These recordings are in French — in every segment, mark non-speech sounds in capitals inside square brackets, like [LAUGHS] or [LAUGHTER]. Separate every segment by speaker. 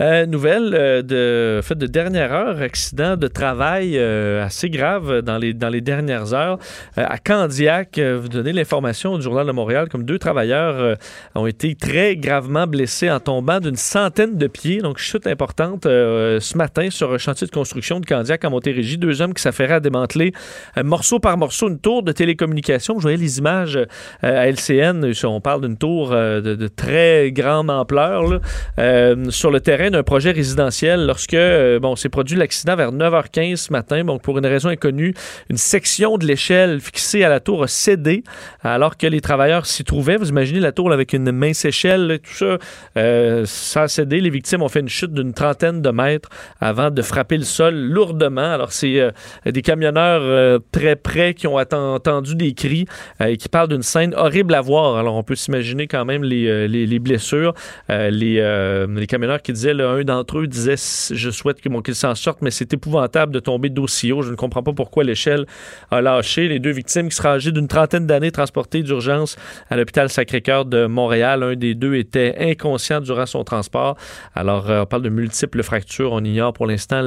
Speaker 1: Euh, nouvelle euh, de fait de dernière heure, accident de travail euh, assez grave dans les dans les dernières heures à Candiac. vous donnez l'information du journal de Montréal comme deux travailleurs ont été très gravement blessés en tombant d'une centaine de pieds. Donc chute importante ce matin sur un chantier de construction de Candiac à Montérégie. Deux hommes qui s'affairaient à démanteler morceau par morceau une tour de télécommunication. Vous voyez les images à LCN. On parle d'une tour de, très grande ampleur sur le terrain d'un projet résidentiel lorsque euh, bon s'est produit l'accident vers 9h15 ce matin. Donc pour une raison inconnue, une section de l'échelle fixée à la tour a cédé alors que les travailleurs s'y trouvaient. Vous imaginez la tour avec une mince échelle, tout ça, euh, ça a cédé. Les victimes ont fait une chute d'une trentaine de mètres avant de frapper le sol lourdement. Alors c'est euh, des camionneurs très près qui ont entendu des cris et qui parlent d'une scène horrible à voir. Alors on peut s'imaginer quand même les, les, blessures. les, les camionneurs qui disaient un d'entre eux disait Je souhaite que mon qu'il s'en sorte, mais c'est épouvantable de tomber d'aussi haut. Je ne comprends pas pourquoi l'échelle a lâché. Les deux victimes qui seraient âgées d'une trentaine d'années transportées d'urgence à l'hôpital Sacré-Cœur de Montréal. Un des deux était inconscient durant son transport. Alors, euh, on parle de multiples fractures. On ignore pour l'instant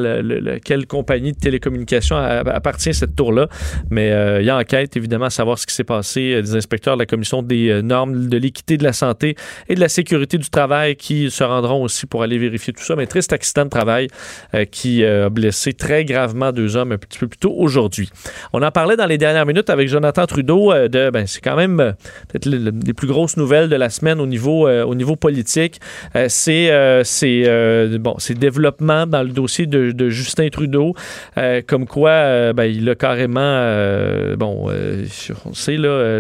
Speaker 1: quelle compagnie de télécommunication appartient à cette tour-là. Mais euh, il y a enquête, évidemment, à savoir ce qui s'est passé. Euh, des inspecteurs de la Commission des normes de l'équité de la santé et de la sécurité du travail qui se rendront aussi pour aller vérifier tout ça, mais triste accident de travail euh, qui euh, a blessé très gravement deux hommes un petit peu plus tôt aujourd'hui. On en parlait dans les dernières minutes avec Jonathan Trudeau euh, de, ben, c'est quand même peut-être les, plus grosses nouvelles de la semaine au niveau, au niveau politique. c'est c'est bon, c'est développement dans le dossier de, Justin Trudeau, comme quoi ben, il a carrément, bon, on sait là,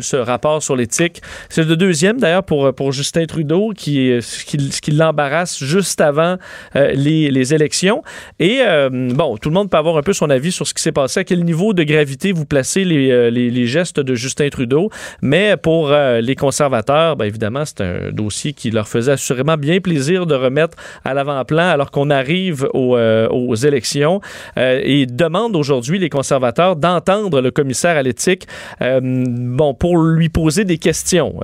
Speaker 1: ce rapport sur l'éthique. C'est le deuxième d'ailleurs pour, pour Justin Trudeau qui, qui, qui l'embarrasse juste avant euh, les, élections. Et euh, bon, tout le monde peut avoir un peu son avis sur ce qui s'est passé, à quel niveau de gravité vous placez les, euh, gestes de Justin Trudeau? Mais pour les conservateurs, bien évidemment, c'est un dossier qui leur faisait assurément bien plaisir de remettre à l'avant-plan alors qu'on arrive aux, aux élections et demandent aujourd'hui les conservateurs d'entendre le commissaire à l'éthique bon, pour lui poser des questions,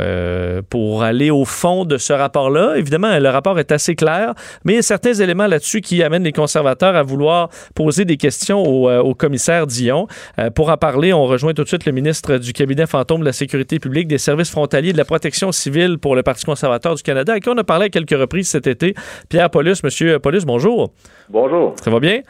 Speaker 1: pour aller au fond de ce rapport-là. Évidemment, le rapport est assez clair mais il y a certains éléments là-dessus qui amènent les conservateurs à vouloir poser des questions au, euh, commissaire Dion. Euh, pour en parler, on rejoint tout de suite le ministre du cabinet fantôme de la sécurité publique, des services frontaliers de la protection civile pour le Parti conservateur du Canada, à qui on a parlé à quelques reprises cet été. Pierre Paulus, Monsieur Paulus, bonjour.
Speaker 2: Bonjour.
Speaker 1: Ça va bien?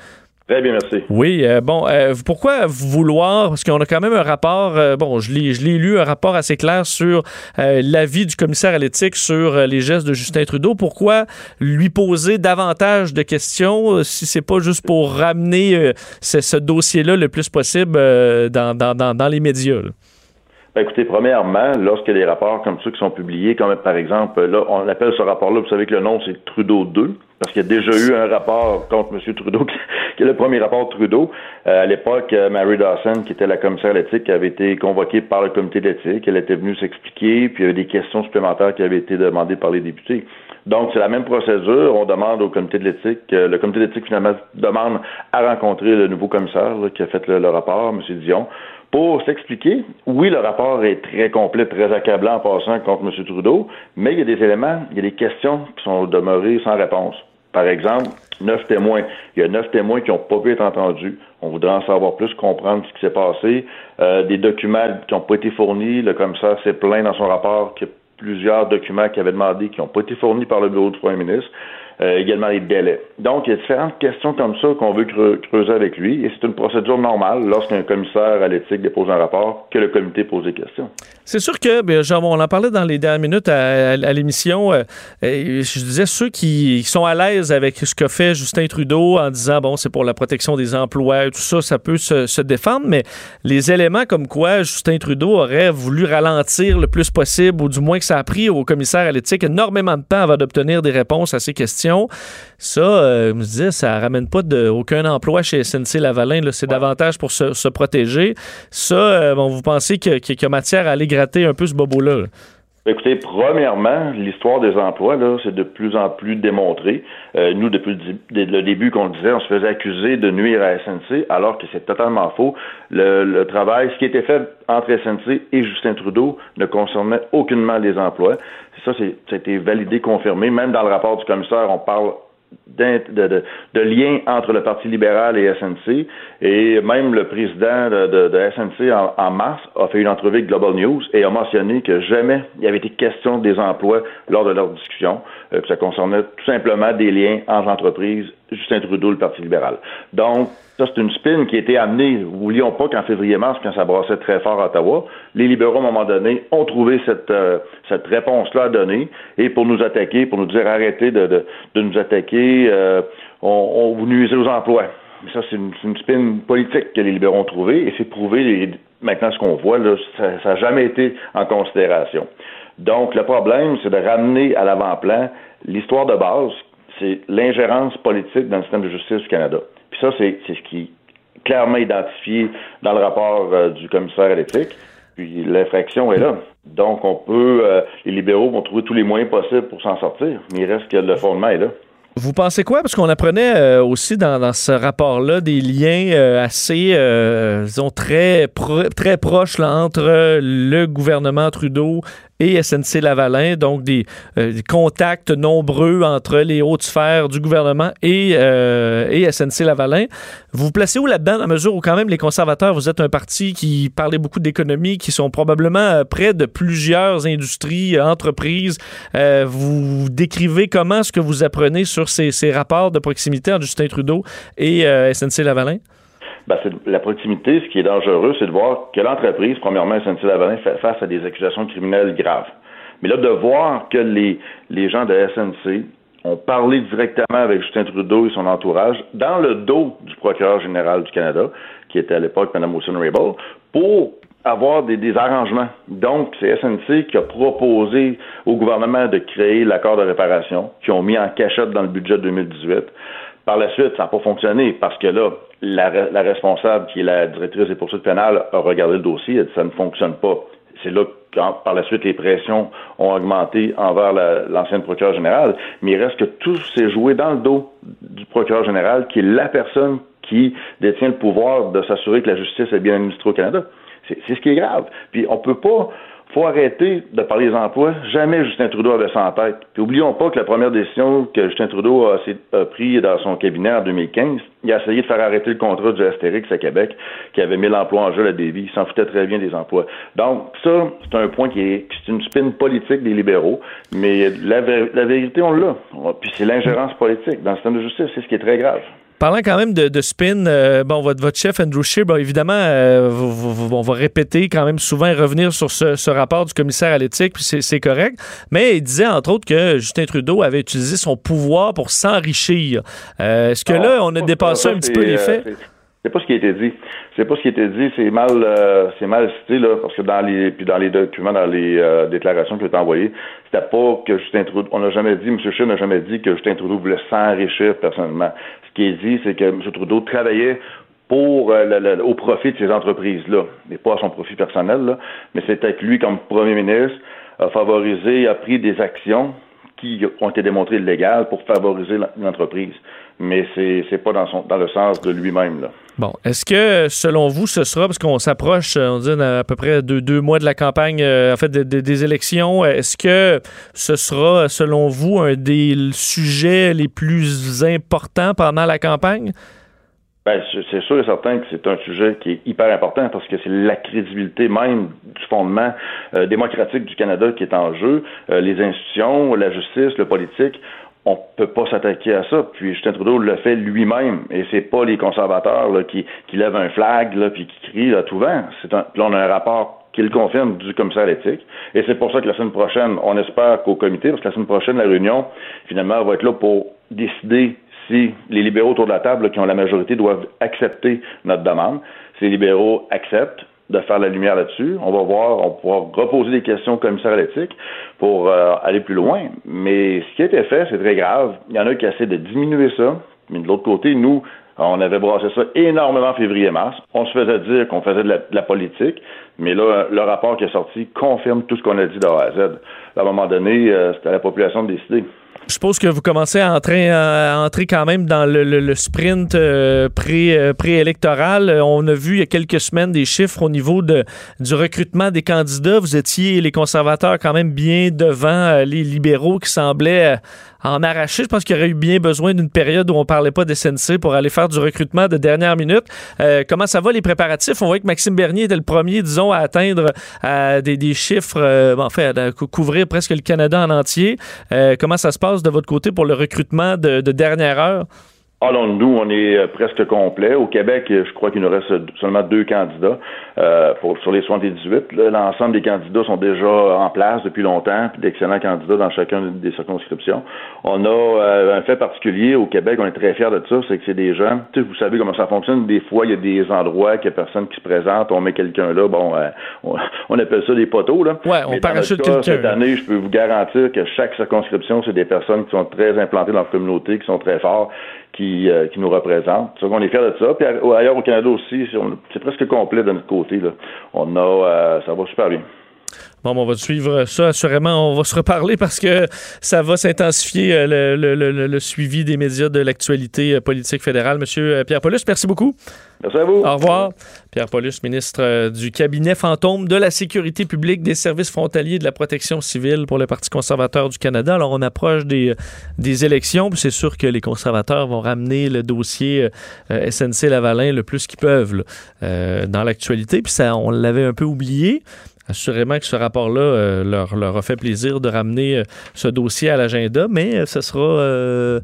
Speaker 2: Très bien, merci.
Speaker 1: Oui, euh, bon, euh, pourquoi vouloir, parce qu'on a quand même un rapport, euh, bon, je l'ai, je l'ai lu, un rapport assez clair sur l'avis du commissaire à l'éthique sur les gestes de Justin Trudeau. Pourquoi lui poser davantage de questions si c'est pas juste pour ramener ce, dossier-là le plus possible dans, dans, dans, les médias?
Speaker 2: Ben, écoutez, premièrement, lorsque des rapports comme ceux qui sont publiés, comme par exemple, là, on appelle ce rapport-là, vous savez que le nom, c'est Trudeau 2, parce qu'il y a déjà eu un rapport contre M. Trudeau, [LAUGHS] qui est le premier rapport Trudeau. Euh, à l'époque, euh, Mary Dawson, qui était la commissaire d'éthique, avait été convoquée par le comité d'éthique. Elle était venue s'expliquer, puis il y avait des questions supplémentaires qui avaient été demandées par les députés. Donc, c'est la même procédure. On demande au comité de l'éthique. Euh, le comité d'éthique, finalement, demande à rencontrer le nouveau commissaire qui a fait le, le rapport, M. Dion, pour s'expliquer, oui, le rapport est très complet, très accablant en passant contre M. Trudeau, mais il y a des éléments, il y a des questions qui sont demeurées sans réponse. Par exemple, neuf témoins. Il y a neuf témoins qui n'ont pas pu être entendus. On voudrait en savoir plus, comprendre ce qui s'est passé. Euh, des documents qui n'ont pas été fournis. Le commissaire s'est plaint dans son rapport qu'il y a plusieurs documents qui avaient demandé qui n'ont pas été fournis par le bureau du premier ministre. Euh, également les délais. Donc, il y a différentes questions comme ça qu'on veut creuser avec lui, et c'est une procédure normale lorsqu'un commissaire à l'éthique dépose un rapport que le comité pose des questions.
Speaker 1: C'est sûr que, bien, genre, on en parlait dans les dernières minutes à, l'émission, euh, je disais ceux qui, sont à l'aise avec ce que fait Justin Trudeau en disant, bon, c'est pour la protection des emplois, tout ça, ça peut se, se défendre, mais les éléments comme quoi Justin Trudeau aurait voulu ralentir le plus possible, ou du moins que ça a pris au commissaire à l'éthique énormément de temps avant d'obtenir des réponses à ces questions ça, euh, je me disais, ça ramène pas de, aucun emploi chez SNC Lavalin. C'est davantage pour se, protéger. Ça, euh, bon, vous pensez qu'il y, a matière à aller gratter un peu ce bobo-là?
Speaker 2: Écoutez, premièrement, l'histoire des emplois, là, c'est de plus en plus démontré. Euh, nous, depuis le début qu'on le disait, on se faisait accuser de nuire à SNC, alors que c'est totalement faux. Le, travail, ce qui était fait entre SNC et Justin Trudeau ne concernait aucunement les emplois. Ça, c'est, ça a été validé, confirmé. Même dans le rapport du commissaire, on parle de, de, de, lien entre le Parti libéral et SNC. Et même le président de, de SNC en, mars a fait une entrevue avec Global News et a mentionné que jamais il avait été question des emplois lors de leur discussion, euh, que ça concernait tout simplement des liens entre entreprises, Justin Trudeau, le Parti libéral. Donc, ça, c'est une spin qui a été amenée. N'oublions pas qu'en février-mars, quand ça brassait très fort à Ottawa, les libéraux, à un moment donné, ont trouvé cette, euh, réponse-là à donner et pour nous attaquer, pour nous dire arrêtez de, nous attaquer, euh, on, vous nuisez aux emplois. Ça, c'est une, spin politique que les libéraux ont trouvé et c'est prouvé. maintenant, ce qu'on voit, là, ça n'a jamais été en considération. Donc, le problème, c'est de ramener à l'avant-plan l'histoire de base, c'est l'ingérence politique dans le système de justice du Canada. Puis ça, c'est ce qui est clairement identifié dans le rapport euh, du commissaire à l'éthique. Puis l'infraction est là. Donc, on peut, euh, les libéraux vont trouver tous les moyens possibles pour s'en sortir, mais il reste que le fondement est là.
Speaker 1: Vous pensez quoi? Parce qu'on apprenait euh, aussi dans, ce rapport-là des liens assez, disons, très, très proches entre le gouvernement Trudeau et SNC Lavalin, donc euh, des, contacts nombreux entre les hautes sphères du gouvernement et, euh, et SNC Lavalin. Vous vous placez où là-dedans, à mesure où quand même les conservateurs, vous êtes un parti qui parlait beaucoup d'économie, qui sont probablement euh, près de plusieurs industries, entreprises. vous décrivez comment? Ce que vous apprenez sur ces, ces rapports de proximité entre Justin Trudeau et SNC Lavalin?
Speaker 2: Ben, c'est la proximité. Ce qui est dangereux, c'est de voir que l'entreprise, premièrement, SNC-Lavalin, fait face à des accusations criminelles graves. Mais là, de voir que les, gens de SNC ont parlé directement avec Justin Trudeau et son entourage dans le dos du procureur général du Canada, qui était à l'époque Mme Wilson Raybould, pour avoir des, des, arrangements. Donc, c'est SNC qui a proposé au gouvernement de créer l'accord de réparation, qui ont mis en cachette dans le budget 2018. Par la suite, ça n'a pas fonctionné parce que là, la, responsable, qui est la directrice des poursuites pénales, a regardé le dossier, et dit ça ne fonctionne pas. C'est là que, par la suite, les pressions ont augmenté envers l'ancienne procureure générale, mais il reste que tout s'est joué dans le dos du procureur général, qui est la personne qui détient le pouvoir de s'assurer que la justice est bien administrée au Canada. C'est ce qui est grave. Puis on peut pas faut arrêter de parler des emplois. Jamais Justin Trudeau avait ça en tête. Puis oublions pas que la première décision que Justin Trudeau a, prise dans son cabinet en 2015, il a essayé de faire arrêter le contrat du Astérix à Québec, qui avait mis l'emploi en jeu à Davy. Il s'en foutait très bien des emplois. Donc, ça, c'est un point qui est, c'est une spin politique des libéraux, mais la, la vérité, on l'a. Puis c'est l'ingérence politique dans le système de justice. C'est ce qui est très grave.
Speaker 1: Parlant quand même de, spin, euh, bon, votre, votre, chef Andrew Scheer, évidemment, euh, on va répéter quand même souvent et revenir sur ce, rapport du commissaire à l'éthique, puis c'est correct. Mais il disait entre autres que Justin Trudeau avait utilisé son pouvoir pour s'enrichir. Euh, est-ce que là, on a dépassé un petit peu les faits?
Speaker 2: C'est pas ce qui a été dit. C'est pas ce qui a été dit. C'est mal, euh, c'est mal cité là, parce que dans les, puis dans les documents, dans les euh, déclarations qui ont été envoyées, c'était pas que Justin Trudeau. On n'a jamais dit, M. Scheer n'a jamais dit que Justin Trudeau voulait s'enrichir personnellement. Ce qui est dit, c'est que M. Trudeau travaillait pour euh, au profit de ces entreprises-là, mais pas à son profit personnel. Là, mais c'était que lui, comme premier ministre, a favorisé, a pris des actions qui ont été démontrées légales pour favoriser l'entreprise mais c'est n'est pas dans, son, dans le sens de lui-même. Là.
Speaker 1: Bon, est-ce que selon vous, ce sera, parce qu'on s'approche, on dit à peu près deux, deux mois de la campagne, euh, en fait, des élections, est-ce que ce sera, selon vous, un des sujets les plus importants pendant la campagne?
Speaker 2: Ben, c'est sûr et certain que c'est un sujet qui est hyper important parce que c'est la crédibilité même du fondement euh, démocratique du Canada qui est en jeu. Euh, les institutions, la justice, le politique on peut pas s'attaquer à ça. Puis Justin Trudeau le fait lui-même, et c'est pas les conservateurs là, qui, qui lèvent un flag là, puis qui crient à tout vent. C'est un, là, on a un rapport qui le confirme du commissaire éthique. Et c'est pour ça que la semaine prochaine, on espère qu'au comité, parce que la semaine prochaine, la réunion, finalement, va être là pour décider si les libéraux autour de la table qui ont la majorité doivent accepter notre demande. Les libéraux acceptent, de faire la lumière là-dessus. On va voir, on pourra reposer des questions au commissaire à l'éthique pour euh, aller plus loin. Mais ce qui a été fait, c'est très grave. Il y en a qui essaient de diminuer ça. Mais de l'autre côté, nous, On avait brassé ça énormément en février-mars. On se faisait dire qu'on faisait de la, politique, mais là, le rapport qui est sorti confirme tout ce qu'on a dit de à Z. À un moment donné, euh, c'était à la population de décider.
Speaker 1: Je suppose que vous commencez à entrer, entrer quand même dans le, sprint euh, euh, préélectoral. On a vu il y a quelques semaines des chiffres au niveau du recrutement des candidats. Vous étiez, les conservateurs, quand même bien devant les libéraux qui semblaient en arracher. Je pense qu'il aurait eu bien besoin d'une période où on parlait pas des SNC pour aller faire du recrutement de dernière minute. Euh, comment ça va les préparatifs? On voit que Maxime Bernier était le premier, disons, à atteindre euh, des, chiffres, euh, à couvrir presque le Canada en entier. comment ça se passe de votre côté pour le recrutement de dernière heure?
Speaker 2: Alors, nous, on est euh, presque complet. Au Québec, je crois qu'il nous reste seulement deux candidats euh, pour, sur les 78. L'ensemble des candidats sont déjà en place depuis longtemps, puis d'excellents candidats dans chacune des circonscriptions. On a euh, un fait particulier au Québec, on est très fiers de ça, c'est que c'est des gens, tu sais, vous savez comment ça fonctionne, des fois, il y a des endroits qu'il n'y a personne qui se présente, on met quelqu'un là, bon, [LAUGHS] on, appelle ça des poteaux, là.
Speaker 1: Ouais, on parachute quelqu'un.
Speaker 2: Cette année, je peux vous garantir que chaque circonscription, c'est des personnes qui sont très implantées dans la communauté, qui sont très forts, qui, euh, qui nous représente. on est fiers de ça. Puis ailleurs au Canada aussi, c'est presque complet de notre côté. Là. On a, euh, ça va super bien.
Speaker 1: Bon, on va suivre ça assurément. On va se reparler parce que ça va s'intensifier euh, le, suivi des médias de l'actualité politique fédérale. Monsieur Pierre Paulus, merci beaucoup.
Speaker 2: Merci à vous.
Speaker 1: Au revoir. Pierre Paulus, ministre du cabinet fantôme de la sécurité publique, des services frontaliers de la protection civile pour le Parti conservateur du Canada. Alors, on approche des, des élections, c'est sûr que les conservateurs vont ramener le dossier SNC Lavalin le plus qu'ils peuvent dans l'actualité. Puis ça, on l'avait un peu oublié. Assurément que ce rapport-là euh, leur, a fait plaisir de ramener euh, ce dossier à l'agenda, mais euh, ce sera.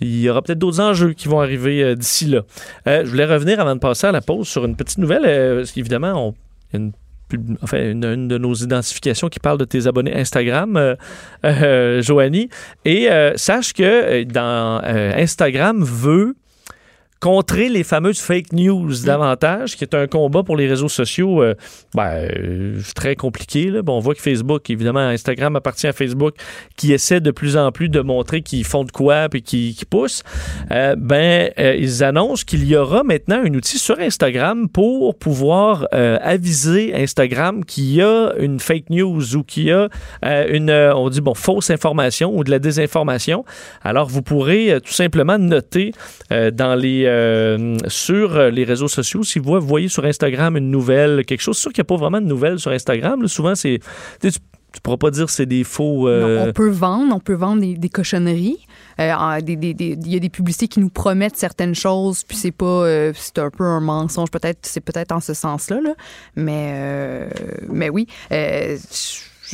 Speaker 1: il y aura peut-être d'autres enjeux qui vont arriver d'ici là. je voulais revenir avant de passer à la pause sur une petite nouvelle. parce qu'évidemment, on, une enfin, une, de nos identifications qui parle de tes abonnés Instagram, euh, Joanie. Et sache que dans Instagram veut contrer les fameuses fake news mm. davantage, qui est un combat pour les réseaux sociaux euh, ben, euh, très compliqué. Bon, on voit que Facebook, évidemment, Instagram appartient à Facebook, qui essaie de plus en plus de montrer qu'ils font de quoi et qui, qui poussent. Euh, ben, ils annoncent qu'il y aura maintenant un outil sur Instagram pour pouvoir aviser Instagram qu'il y a une fake news ou qu'il y a une, on dit, bon, fausse information ou de la désinformation. Alors, vous pourrez tout simplement noter dans les euh, sur les réseaux sociaux, si vous voyez sur Instagram une nouvelle, quelque chose, sûr qu'il n'y a pas vraiment de nouvelles sur Instagram. souvent, c'est. Tu, ne pourras pas dire que c'est des faux.
Speaker 3: Euh, on peut vendre, on peut vendre des, cochonneries. Euh, il y a des publicités qui nous promettent certaines choses, puis c'est pas, c'est un peu un mensonge. Peut-être, c'est peut-être en ce sens-là, là. mais, mais oui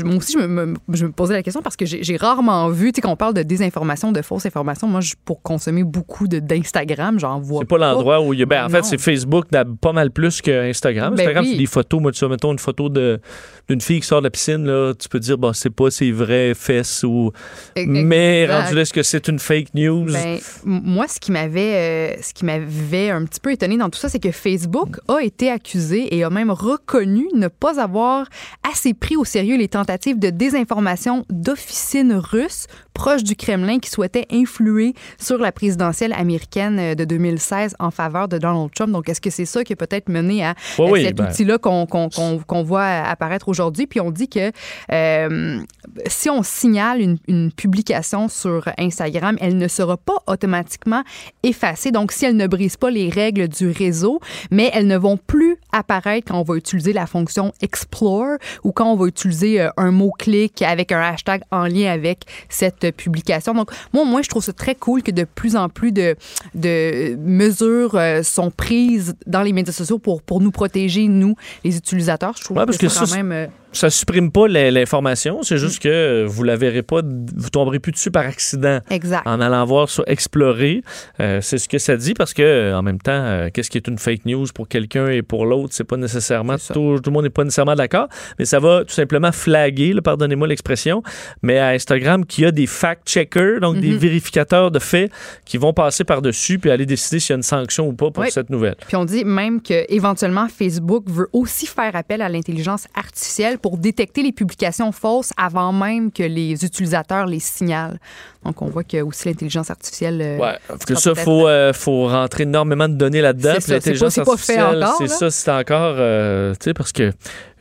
Speaker 3: moi aussi, je me, je me, posais la question parce que j'ai rarement vu, tu sais, qu'on parle de désinformation, de fausses informations. Moi, je, pour consommer beaucoup d'Instagram, j'en vois.
Speaker 1: C'est pas, l'endroit où il y a. Ben, en fait, c'est Facebook pas mal plus que Instagram. Ben Instagram, c'est des photos. Moi, tu vois, mettons une photo d'une fille qui sort de la piscine, là, tu peux dire, bon, c'est pas ses vraies fesses ou. Mais rendu là, est-ce que c'est une fake news?
Speaker 3: Ben, moi, ce qui m'avait euh, ce qui m'avait un petit peu étonné dans tout ça, c'est que Facebook a été accusé et a même reconnu ne pas avoir assez pris au sérieux les temps tentative de désinformation d'officines russes proches du Kremlin qui souhaitaient influer sur la présidentielle américaine euh, de 2016 en faveur de Donald Trump. Donc, est-ce que c'est ça qui a peut-être mené à, cet ben. outil-là qu'on voit apparaître aujourd'hui? Puis on dit que euh, si on signale une, une, publication sur Instagram, elle ne sera pas automatiquement effacée. Donc, si elle ne brise pas les règles du réseau, mais elles ne vont plus apparaître quand on va utiliser la fonction Explore ou quand on va utiliser euh, un mot-clic avec un hashtag en lien avec cette publication. Donc, moi, moi, je trouve ça très cool que de plus en plus de, de mesures euh, sont prises dans les médias sociaux pour, pour nous protéger, nous, les utilisateurs. Je trouve que, c'est quand même... Euh,
Speaker 1: ça supprime pas l'information, c'est juste que vous la verrez pas, vous tomberez plus dessus par accident.
Speaker 3: Exact.
Speaker 1: En allant voir sur Explorer, euh, c'est ce que ça dit parce que en même temps, euh, qu'est-ce qui est une fake news pour quelqu'un et pour l'autre, c'est pas nécessairement tout, tout, le monde n'est pas nécessairement d'accord, mais ça va tout simplement flaguer, pardonnez-moi l'expression, mais à Instagram qui a des fact-checkers, donc des mhm. vérificateurs de faits qui vont passer par-dessus puis aller décider s'il y a une sanction ou pas pour cette nouvelle.
Speaker 3: Puis on dit même que éventuellement Facebook veut aussi faire appel à l'intelligence artificielle pour détecter les publications fausses avant même que les utilisateurs les signalent. Donc, on voit que aussi l'intelligence artificielle. euh,
Speaker 1: Ouais, que
Speaker 3: sera
Speaker 1: ça,
Speaker 3: peut-être-
Speaker 1: faut, euh, faut rentrer énormément de données là-dedans.
Speaker 3: C'est ça, c'est pas- fait
Speaker 1: artificielle,
Speaker 3: encore,
Speaker 1: C'est ça, c'est encore. euh, tu sais, parce que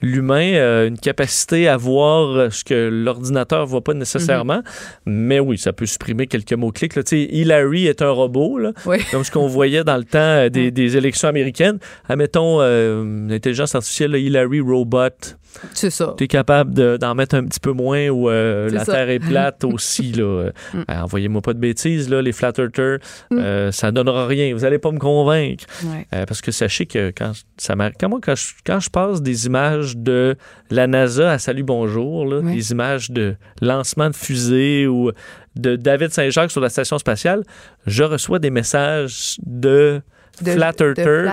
Speaker 1: l'humain a une capacité à voir euh, ce que l'ordinateur voit pas nécessairement.
Speaker 3: Mhm.
Speaker 1: Mais oui, ça peut supprimer quelques mots-clics. Hillary est un robot, là,
Speaker 3: Oui. [LAUGHS]
Speaker 1: comme ce qu'on voyait dans le temps euh, des, des élections américaines. Admettons, euh, l'intelligence artificielle, là, Hillary Robot.
Speaker 3: C'est ça.
Speaker 1: Tu es capable de- d'en mettre un petit peu moins ou euh, la
Speaker 3: ça.
Speaker 1: Terre est plate [LAUGHS] aussi. Là. Euh,
Speaker 3: Mm.
Speaker 1: euh, Envoyez-moi pas de bêtises, là, les flat earthers,
Speaker 3: Mm.
Speaker 1: euh, ça donnera rien. Vous allez pas me convaincre.
Speaker 3: Ouais.
Speaker 1: Euh, parce que sachez que quand ça quand, moi, quand je, quand je passe des images de la NASA à Salut Bonjour, là, des images de lancement de fusée ou de David Saint-Jacques sur la station spatiale, je reçois des messages de,
Speaker 3: De-
Speaker 1: flat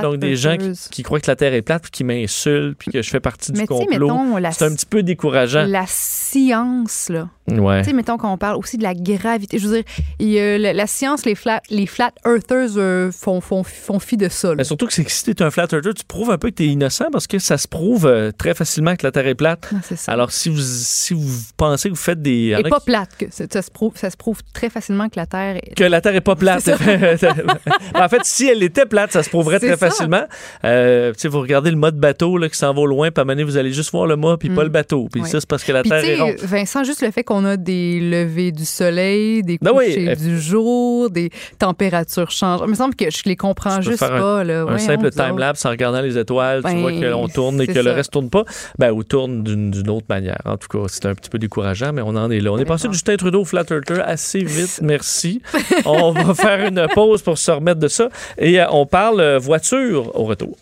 Speaker 1: donc des gens qui, croient que la Terre est plate, puis qui m'insultent, puis que je fais partie du complot. C'est un petit peu décourageant.
Speaker 3: la science, là.
Speaker 1: Ouais.
Speaker 3: Tu sais, mettons qu'on parle aussi de la gravité. Je veux dire, il y a la, la science, les flat, les flat earthers euh, font, font, font fi de ça.
Speaker 1: Mais surtout que si t'es un flat earther, tu prouves un peu que t'es innocent parce que ça se prouve euh, très facilement que la Terre est plate.
Speaker 3: Ça.
Speaker 1: Alors, si vous, si vous pensez que vous faites des.
Speaker 3: Et pas
Speaker 1: qui-
Speaker 3: plate. Que ça, ça se prouve, ça se prouve très facilement que la Terre est...
Speaker 1: que la Terre est pas plate. [LAUGHS] en fait, si elle était plate, ça se prouverait très
Speaker 3: ça.
Speaker 1: facilement. Euh, tu sais, vous regardez le mode bateau là, qui s'en va au loin, puis à un moment donné, vous allez juste voir le mât, puis pas
Speaker 3: Mm.
Speaker 1: le bateau. Puis
Speaker 3: Ouais.
Speaker 1: ça, c'est parce que la
Speaker 3: Puis
Speaker 1: Terre est ronde.
Speaker 3: Vincent, juste le fait qu'on a des levées du soleil, des
Speaker 1: Ben oui,
Speaker 3: couchers du jour, des températures changent. Il me semble que je les comprends juste
Speaker 1: faire un-
Speaker 3: pas. Là.
Speaker 1: Un simple time-lapse en regardant les étoiles, tu
Speaker 3: Ben,
Speaker 1: vois qu'on tourne et que le reste tourne pas. Ben, ou tourne d'une autre manière. En tout cas, c'est un petit peu décourageant, mais on en est là. On est passé de Justin Trudeau au Flat Earther assez vite, [LAUGHS] merci. on va faire une pause pour se remettre de ça. Et euh, on parle euh, voiture au retour.